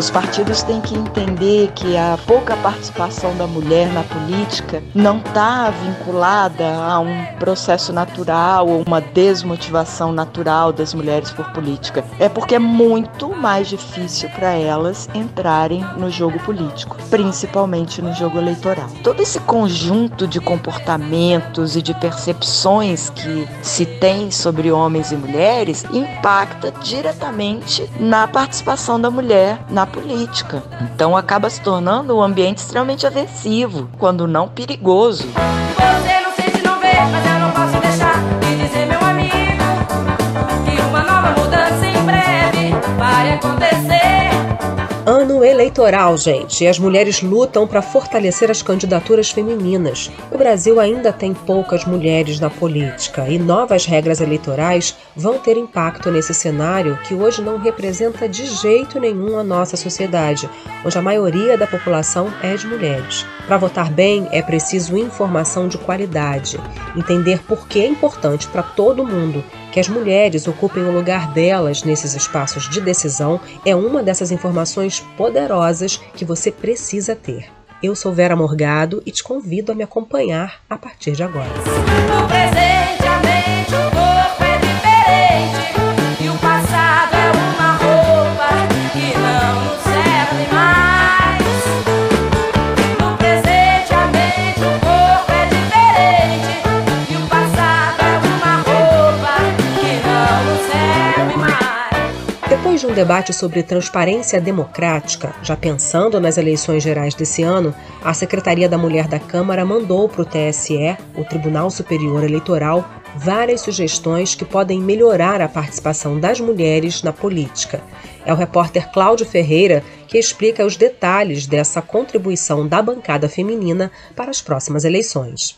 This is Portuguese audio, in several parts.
Os partidos têm que entender que a pouca participação da mulher na política não está vinculada a um processo natural ou uma desmotivação natural das mulheres por política. É porque é muito mais difícil para elas entrarem no jogo político, principalmente no jogo eleitoral. Todo esse conjunto de comportamentos e de percepções que se tem sobre homens e mulheres impacta diretamente na participação da mulher na política. Então acaba se tornando um ambiente extremamente aversivo, quando não perigoso. Você não sente, não vê, mas eu eleitoral, gente, e as mulheres lutam para fortalecer as candidaturas femininas. O Brasil ainda tem poucas mulheres na política e novas regras eleitorais vão ter impacto nesse cenário que hoje não representa de jeito nenhum a nossa sociedade, onde a maioria da população é de mulheres. Para votar bem é preciso informação de qualidade, entender por que é importante para todo mundo que as mulheres ocupem o lugar delas nesses espaços de decisão é uma dessas informações poderosas que você precisa ter. Eu sou Vera Morgado e te convido a me acompanhar a partir de agora. Um debate sobre transparência democrática, já pensando nas eleições gerais desse ano, a Secretaria da Mulher da Câmara mandou para o TSE, o Tribunal Superior Eleitoral, várias sugestões que podem melhorar a participação das mulheres na política. É o repórter Cláudio Ferreira que explica os detalhes dessa contribuição da bancada feminina para as próximas eleições.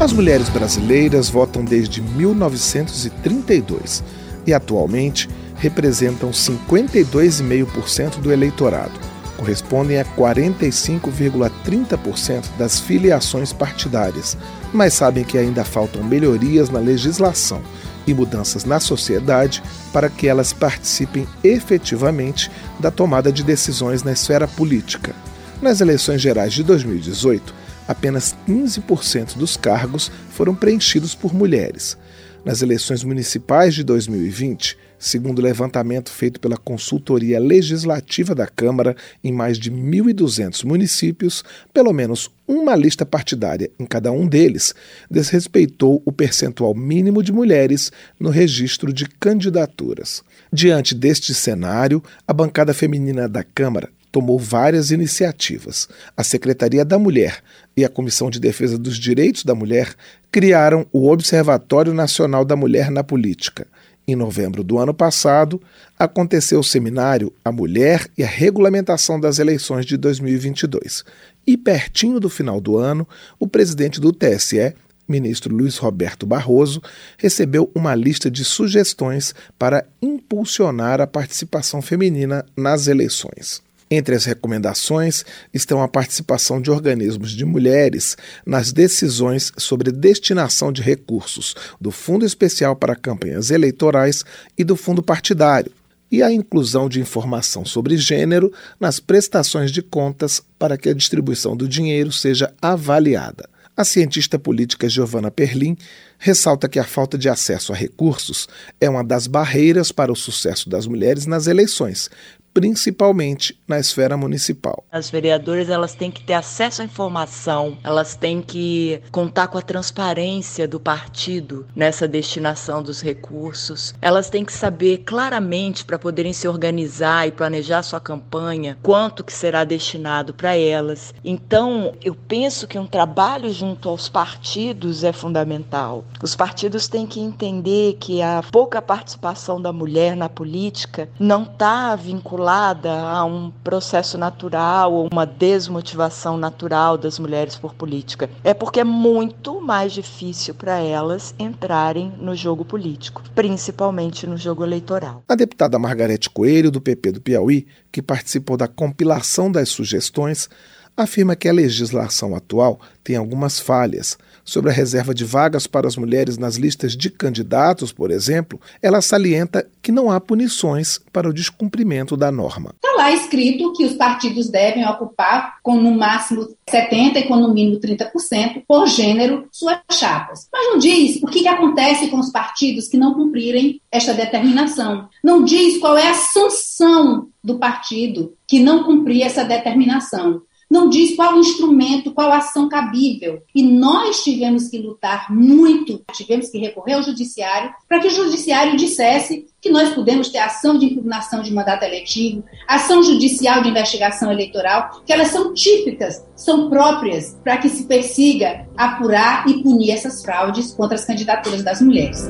As mulheres brasileiras votam desde 1932 e atualmente representam 52,5% do eleitorado. Correspondem a 45,30% das filiações partidárias, mas sabem que ainda faltam melhorias na legislação e mudanças na sociedade para que elas participem efetivamente da tomada de decisões na esfera política. Nas eleições gerais de 2018, apenas 15% dos cargos foram preenchidos por mulheres. Nas eleições municipais de 2020, segundo o levantamento feito pela Consultoria Legislativa da Câmara em mais de 1.200 municípios, pelo menos uma lista partidária em cada um deles desrespeitou o percentual mínimo de mulheres no registro de candidaturas. Diante deste cenário, a bancada feminina da Câmara tomou várias iniciativas. A Secretaria da Mulher e a Comissão de Defesa dos Direitos da Mulher criaram o Observatório Nacional da Mulher na Política. Em novembro do ano passado, aconteceu o seminário A Mulher e a Regulamentação das Eleições de 2022. E pertinho do final do ano, o presidente do TSE, ministro Luiz Roberto Barroso, recebeu uma lista de sugestões para impulsionar a participação feminina nas eleições. Entre as recomendações estão a participação de organismos de mulheres nas decisões sobre destinação de recursos do Fundo Especial para Campanhas Eleitorais e do Fundo Partidário, e a inclusão de informação sobre gênero nas prestações de contas para que a distribuição do dinheiro seja avaliada. A cientista política Giovanna Perlin ressalta que a falta de acesso a recursos é uma das barreiras para o sucesso das mulheres nas eleições, principalmente na esfera municipal. As vereadoras elas têm que ter acesso à informação, elas têm que contar com a transparência do partido nessa destinação dos recursos. Elas têm que saber claramente para poderem se organizar e planejar sua campanha quanto que será destinado para elas. Então, eu penso que um trabalho junto aos partidos é fundamental. Os partidos têm que entender que a pouca participação da mulher na política não está vinculada vinculada a um processo natural ou uma desmotivação natural das mulheres por política. É porque é muito mais difícil para elas entrarem no jogo político, principalmente no jogo eleitoral. A deputada Margarete Coelho, do PP do Piauí, que participou da compilação das sugestões, afirma que a legislação atual tem algumas falhas. Sobre a reserva de vagas para as mulheres nas listas de candidatos, por exemplo, ela salienta que não há punições para o descumprimento da norma. Está lá escrito que os partidos devem ocupar com no máximo 70% e com no mínimo 30% por gênero suas chapas. Mas não diz o que, que acontece com os partidos que não cumprirem esta determinação. Não diz qual é a sanção do partido que não cumprir essa determinação não diz qual instrumento, qual ação cabível. E nós tivemos que lutar muito, tivemos que recorrer ao judiciário para que o judiciário dissesse que nós podemos ter ação de impugnação de mandato eletivo, ação judicial de investigação eleitoral, que elas são típicas, são próprias para que se persiga, apurar e punir essas fraudes contra as candidaturas das mulheres.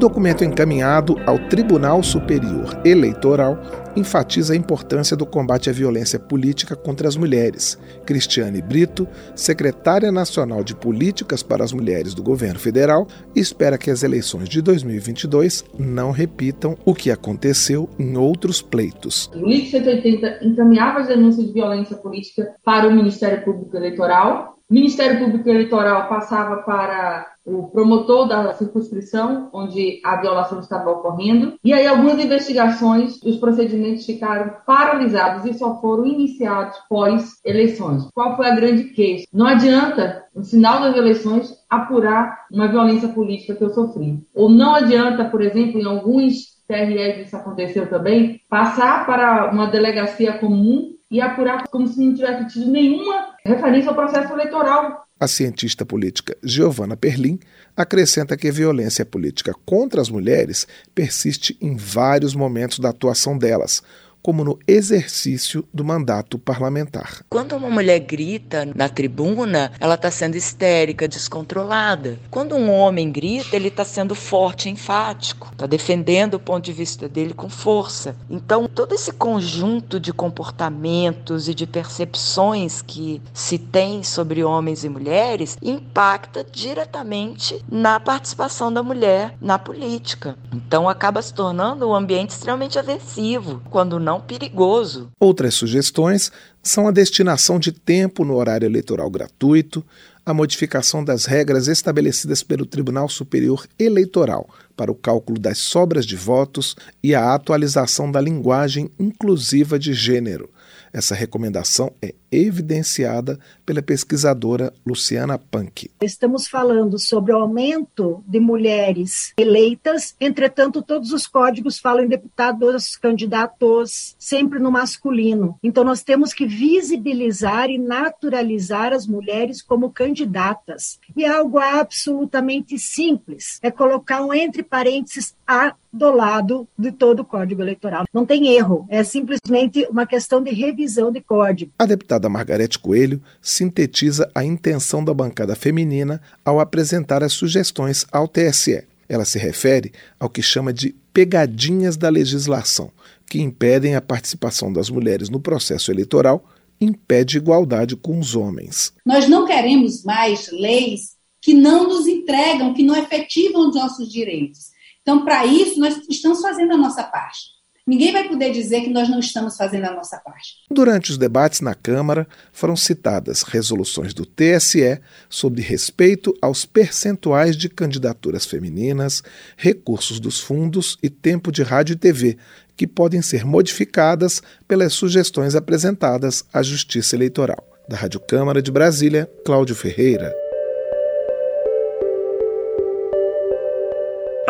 Documento encaminhado ao Tribunal Superior Eleitoral enfatiza a importância do combate à violência política contra as mulheres. Cristiane Brito, secretária nacional de Políticas para as Mulheres do governo federal, espera que as eleições de 2022 não repitam o que aconteceu em outros pleitos. O LIC 180 encaminhava as denúncias de violência política para o Ministério Público Eleitoral. O Ministério Público Eleitoral passava para o promotor da circunscrição onde a violação estava ocorrendo. E aí algumas investigações, os procedimentos ficaram paralisados e só foram iniciados pós eleições. Qual foi a grande queixa? Não adianta, no final das eleições, apurar uma violência política que eu sofri. Ou não adianta, por exemplo, em alguns TREs isso aconteceu também, passar para uma delegacia comum e apurar como se não tivesse tido nenhuma referência ao processo eleitoral a cientista política Giovanna Perlin acrescenta que a violência política contra as mulheres persiste em vários momentos da atuação delas, como no exercício do mandato parlamentar. Quando uma mulher grita na tribuna, ela está sendo histérica, descontrolada. Quando um homem grita, ele está sendo forte, enfático, está defendendo o ponto de vista dele com força. Então, todo esse conjunto de comportamentos e de percepções que se tem sobre homens e mulheres impacta diretamente na participação da mulher na política. Então, acaba se tornando um ambiente extremamente aversivo, quando não não perigoso. Outras sugestões são a destinação de tempo no horário eleitoral gratuito, a modificação das regras estabelecidas pelo Tribunal Superior Eleitoral para o cálculo das sobras de votos e a atualização da linguagem inclusiva de gênero. Essa recomendação é evidenciada pela pesquisadora Luciana Punk. Estamos falando sobre o aumento de mulheres eleitas, entretanto, todos os códigos falam em deputados, candidatos, sempre no masculino. Então, nós temos que visibilizar e naturalizar as mulheres como candidatas. E é algo absolutamente simples: é colocar um entre parênteses a do lado de todo o Código Eleitoral. Não tem erro, é simplesmente uma questão de revisão de código. A deputada Margarete Coelho sintetiza a intenção da bancada feminina ao apresentar as sugestões ao TSE. Ela se refere ao que chama de pegadinhas da legislação, que impedem a participação das mulheres no processo eleitoral, impede igualdade com os homens. Nós não queremos mais leis que não nos entregam, que não efetivam os nossos direitos. Então, para isso, nós estamos fazendo a nossa parte. Ninguém vai poder dizer que nós não estamos fazendo a nossa parte. Durante os debates na Câmara, foram citadas resoluções do TSE sobre respeito aos percentuais de candidaturas femininas, recursos dos fundos e tempo de rádio e TV, que podem ser modificadas pelas sugestões apresentadas à Justiça Eleitoral. Da Rádio Câmara de Brasília, Cláudio Ferreira.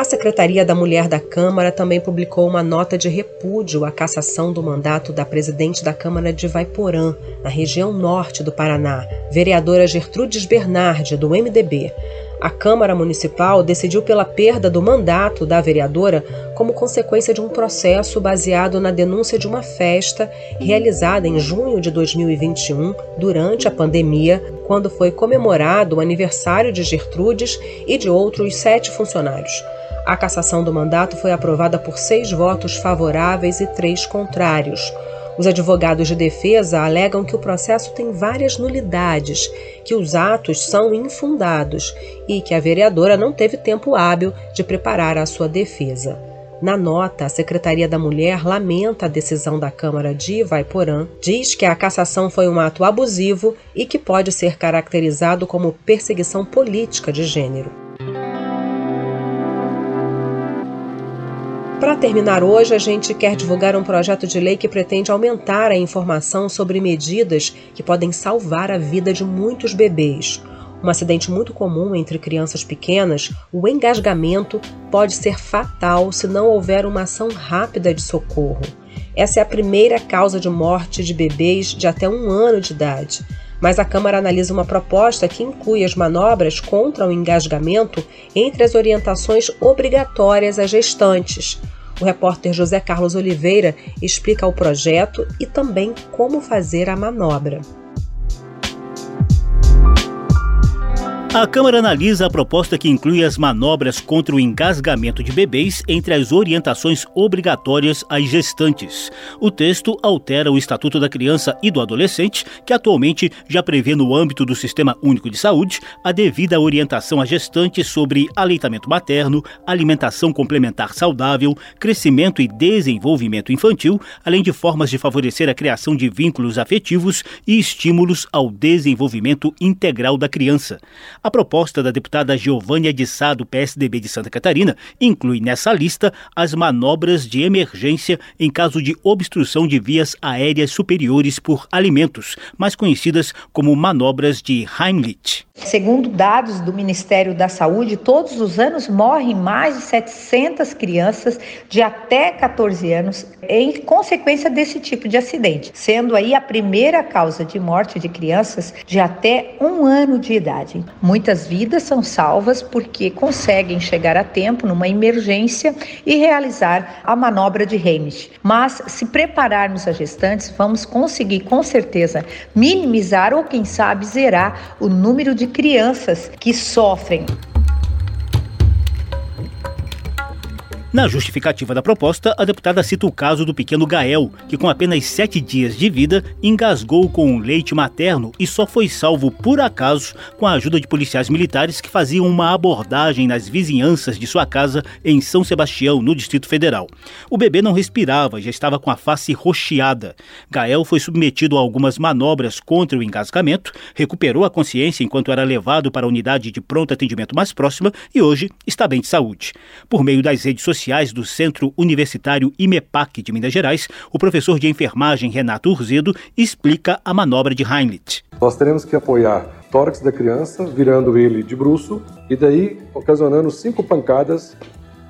A Secretaria da Mulher da Câmara também publicou uma nota de repúdio à cassação do mandato da presidente da Câmara de Vaiporã, na região norte do Paraná, vereadora Gertrudes Bernardi, do MDB. A Câmara Municipal decidiu pela perda do mandato da vereadora como consequência de um processo baseado na denúncia de uma festa realizada em junho de 2021, durante a pandemia, quando foi comemorado o aniversário de Gertrudes e de outros sete funcionários. A cassação do mandato foi aprovada por seis votos favoráveis e três contrários. Os advogados de defesa alegam que o processo tem várias nulidades, que os atos são infundados e que a vereadora não teve tempo hábil de preparar a sua defesa. Na nota, a Secretaria da Mulher lamenta a decisão da Câmara de Ivaiporã, diz que a cassação foi um ato abusivo e que pode ser caracterizado como perseguição política de gênero. Para terminar hoje, a gente quer divulgar um projeto de lei que pretende aumentar a informação sobre medidas que podem salvar a vida de muitos bebês. Um acidente muito comum entre crianças pequenas, o engasgamento pode ser fatal se não houver uma ação rápida de socorro. Essa é a primeira causa de morte de bebês de até um ano de idade. Mas a Câmara analisa uma proposta que inclui as manobras contra o engasgamento entre as orientações obrigatórias às gestantes. O repórter José Carlos Oliveira explica o projeto e também como fazer a manobra. A Câmara analisa a proposta que inclui as manobras contra o engasgamento de bebês entre as orientações obrigatórias às gestantes. O texto altera o Estatuto da Criança e do Adolescente, que atualmente já prevê no âmbito do Sistema Único de Saúde a devida orientação às gestantes sobre aleitamento materno, alimentação complementar saudável, crescimento e desenvolvimento infantil, além de formas de favorecer a criação de vínculos afetivos e estímulos ao desenvolvimento integral da criança. A proposta da deputada Giovânia de Sá, do PSDB de Santa Catarina, inclui nessa lista as manobras de emergência em caso de obstrução de vias aéreas superiores por alimentos, mais conhecidas como manobras de Heimlich. Segundo dados do Ministério da Saúde, todos os anos morrem mais de 700 crianças de até 14 anos em consequência desse tipo de acidente, sendo aí a primeira causa de morte de crianças de até um ano de idade. Muitas vidas são salvas porque conseguem chegar a tempo numa emergência e realizar a manobra de Heimlich. Mas se prepararmos as gestantes, vamos conseguir com certeza minimizar ou quem sabe zerar o número de crianças que sofrem Na justificativa da proposta, a deputada cita o caso do pequeno Gael, que com apenas sete dias de vida engasgou com leite materno e só foi salvo por acaso com a ajuda de policiais militares que faziam uma abordagem nas vizinhanças de sua casa em São Sebastião, no Distrito Federal. O bebê não respirava, já estava com a face rocheada. Gael foi submetido a algumas manobras contra o engasgamento, recuperou a consciência enquanto era levado para a unidade de pronto atendimento mais próxima e hoje está bem de saúde. Por meio das redes sociais, Sociais do Centro Universitário IMEPAC de Minas Gerais, o professor de enfermagem Renato Urzedo explica a manobra de Heimlich. Nós teremos que apoiar o tórax da criança, virando ele de bruço, e daí ocasionando cinco pancadas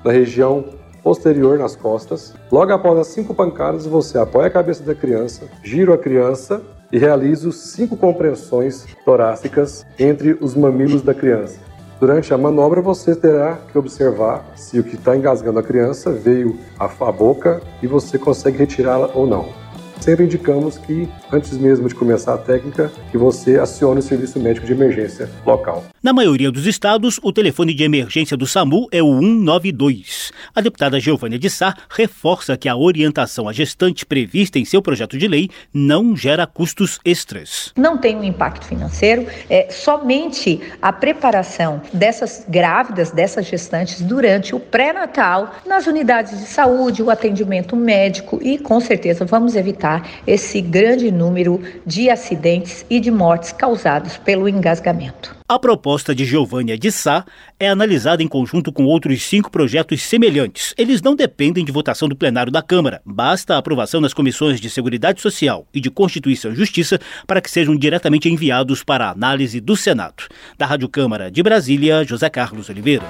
na região posterior nas costas. Logo após as cinco pancadas, você apoia a cabeça da criança, gira a criança e realiza cinco compreensões torácicas entre os mamilos da criança. Durante a manobra, você terá que observar se o que está engasgando a criança veio à boca e você consegue retirá-la ou não sempre indicamos que, antes mesmo de começar a técnica, que você acione o serviço médico de emergência local. Na maioria dos estados, o telefone de emergência do SAMU é o 192. A deputada Giovânia de Sá reforça que a orientação à gestante prevista em seu projeto de lei não gera custos extras. Não tem um impacto financeiro, é somente a preparação dessas grávidas, dessas gestantes durante o pré-natal nas unidades de saúde, o atendimento médico e com certeza vamos evitar esse grande número de acidentes e de mortes causados pelo engasgamento. A proposta de Giovânia de Sá é analisada em conjunto com outros cinco projetos semelhantes. Eles não dependem de votação do plenário da Câmara. Basta a aprovação nas comissões de Seguridade Social e de Constituição e Justiça para que sejam diretamente enviados para a análise do Senado. Da Rádio Câmara de Brasília, José Carlos Oliveira.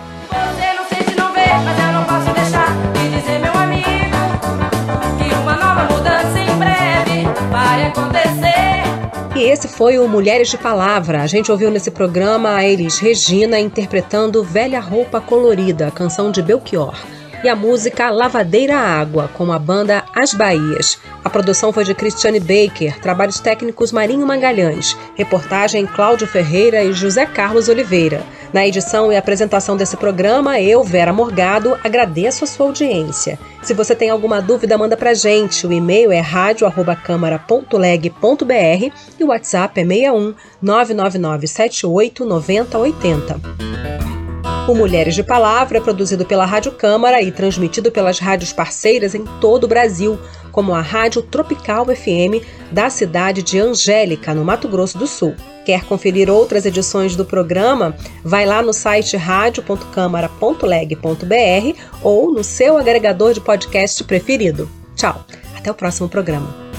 E esse foi o Mulheres de Palavra. A gente ouviu nesse programa a Elis Regina interpretando Velha Roupa Colorida, canção de Belchior. E a música Lavadeira Água, com a banda As Bahias. A produção foi de Cristiane Baker, trabalhos técnicos Marinho Magalhães, reportagem Cláudio Ferreira e José Carlos Oliveira. Na edição e apresentação desse programa, eu, Vera Morgado, agradeço a sua audiência. Se você tem alguma dúvida, manda pra gente. O e-mail é radio@câmara.leg.br e o WhatsApp é 61 999 78 90 80. O Mulheres de Palavra é produzido pela Rádio Câmara e transmitido pelas rádios parceiras em todo o Brasil, como a Rádio Tropical FM da cidade de Angélica, no Mato Grosso do Sul. Quer conferir outras edições do programa? Vai lá no site radio.câmara.leg.br ou no seu agregador de podcast preferido. Tchau, até o próximo programa.